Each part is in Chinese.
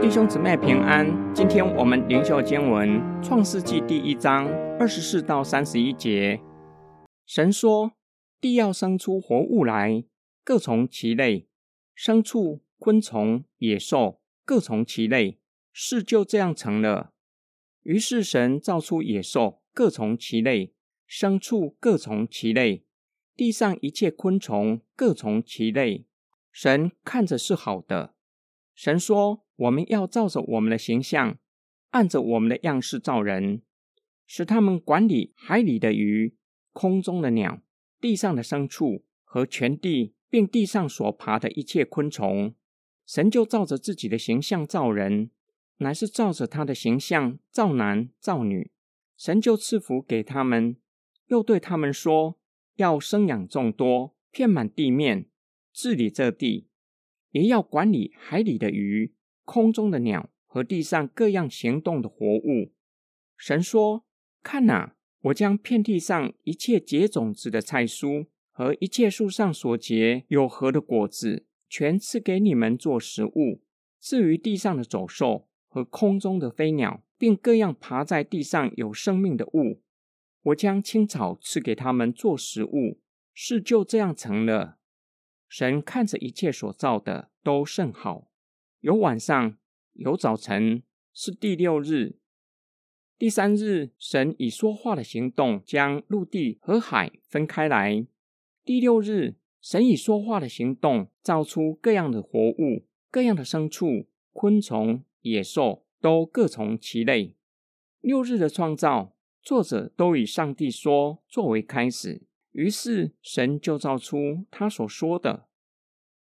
弟兄姊妹平安，今天我们灵修经文《创世纪》第一章二十四到三十一节。神说：“地要生出活物来，各从其类；牲畜、昆虫、野兽，各从其类。”事就这样成了。于是神造出野兽，各从其类；牲畜各从其类；地上一切昆虫各从其类。神看着是好的。神说。我们要照着我们的形象，按着我们的样式造人，使他们管理海里的鱼、空中的鸟、地上的牲畜和全地，并地上所爬的一切昆虫。神就照着自己的形象造人，乃是照着他的形象造男造女。神就赐福给他们，又对他们说：要生养众多，遍满地面，治理这地，也要管理海里的鱼。空中的鸟和地上各样行动的活物，神说：“看哪，我将遍地上一切结种子的菜蔬和一切树上所结有核的果子，全赐给你们做食物。至于地上的走兽和空中的飞鸟，并各样爬在地上有生命的物，我将青草赐给他们做食物。事就这样成了。神看着一切所造的都甚好。”有晚上，有早晨，是第六日。第三日，神以说话的行动将陆地和海分开来。第六日，神以说话的行动造出各样的活物，各样的牲畜、昆虫、野兽，都各从其类。六日的创造，作者都以上帝说作为开始，于是神就造出他所说的。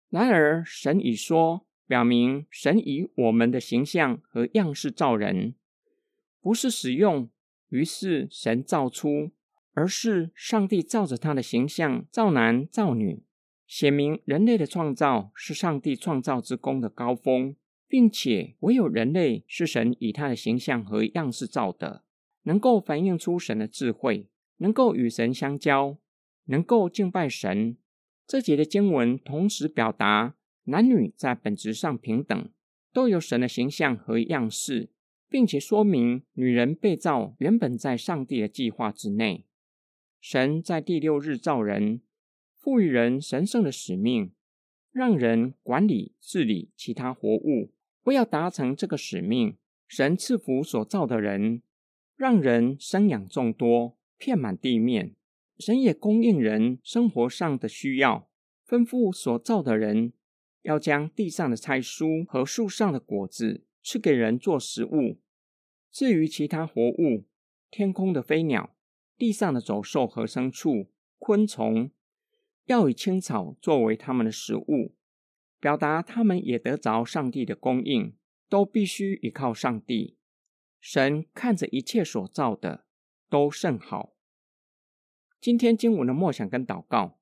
然而，神已说。表明神以我们的形象和样式造人，不是使用，于是神造出，而是上帝照着他的形象造男造女，显明人类的创造是上帝创造之功的高峰，并且唯有人类是神以他的形象和样式造的，能够反映出神的智慧，能够与神相交，能够敬拜神。这节的经文同时表达。男女在本质上平等，都有神的形象和样式，并且说明女人被造原本在上帝的计划之内。神在第六日造人，赋予人神圣的使命，让人管理治理其他活物。为要达成这个使命，神赐福所造的人，让人生养众多，遍满地面。神也供应人生活上的需要，吩咐所造的人。要将地上的菜蔬和树上的果子赐给人做食物。至于其他活物，天空的飞鸟、地上的走兽和牲畜、昆虫，要以青草作为他们的食物，表达他们也得着上帝的供应，都必须依靠上帝。神看着一切所造的都甚好。今天经文的默想跟祷告。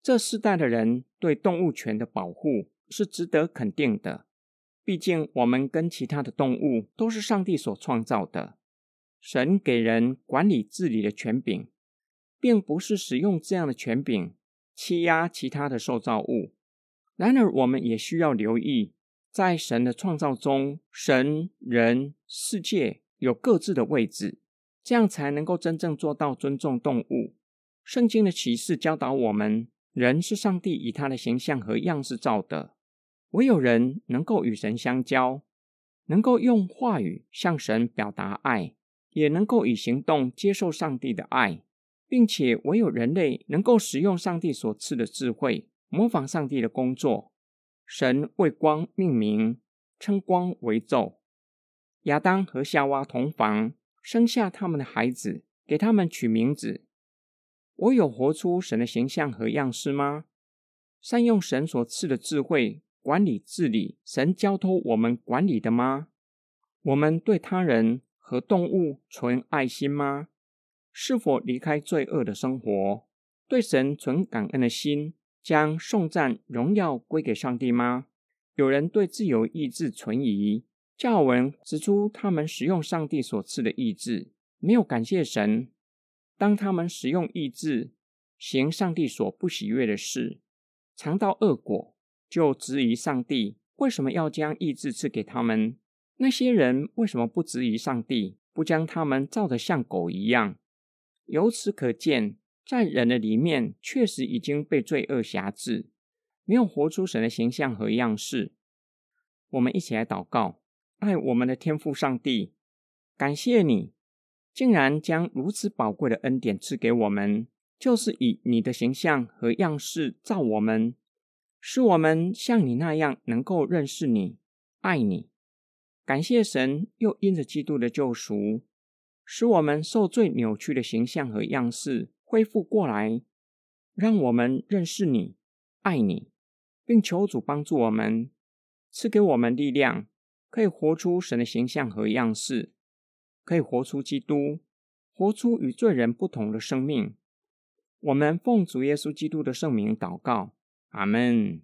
这世代的人对动物权的保护是值得肯定的。毕竟，我们跟其他的动物都是上帝所创造的。神给人管理治理的权柄，并不是使用这样的权柄欺压其他的受造物。然而，我们也需要留意，在神的创造中，神、人、世界有各自的位置，这样才能够真正做到尊重动物。圣经的启示教导我们。人是上帝以他的形象和样式造的，唯有人能够与神相交，能够用话语向神表达爱，也能够以行动接受上帝的爱，并且唯有人类能够使用上帝所赐的智慧，模仿上帝的工作。神为光命名，称光为昼。亚当和夏娃同房，生下他们的孩子，给他们取名字。我有活出神的形象和样式吗？善用神所赐的智慧管理治理神交托我们管理的吗？我们对他人和动物存爱心吗？是否离开罪恶的生活，对神存感恩的心，将颂赞荣耀归给上帝吗？有人对自由意志存疑，教文指出他们使用上帝所赐的意志，没有感谢神。当他们使用意志，行上帝所不喜悦的事，尝到恶果，就质疑上帝为什么要将意志赐给他们？那些人为什么不质疑上帝，不将他们造得像狗一样？由此可见，在人的里面确实已经被罪恶辖制，没有活出神的形象和样式。我们一起来祷告，爱我们的天父上帝，感谢你。竟然将如此宝贵的恩典赐给我们，就是以你的形象和样式造我们，使我们像你那样能够认识你、爱你。感谢神，又因着基督的救赎，使我们受罪扭曲的形象和样式恢复过来，让我们认识你、爱你，并求主帮助我们，赐给我们力量，可以活出神的形象和样式。可以活出基督，活出与罪人不同的生命。我们奉主耶稣基督的圣名祷告，阿门。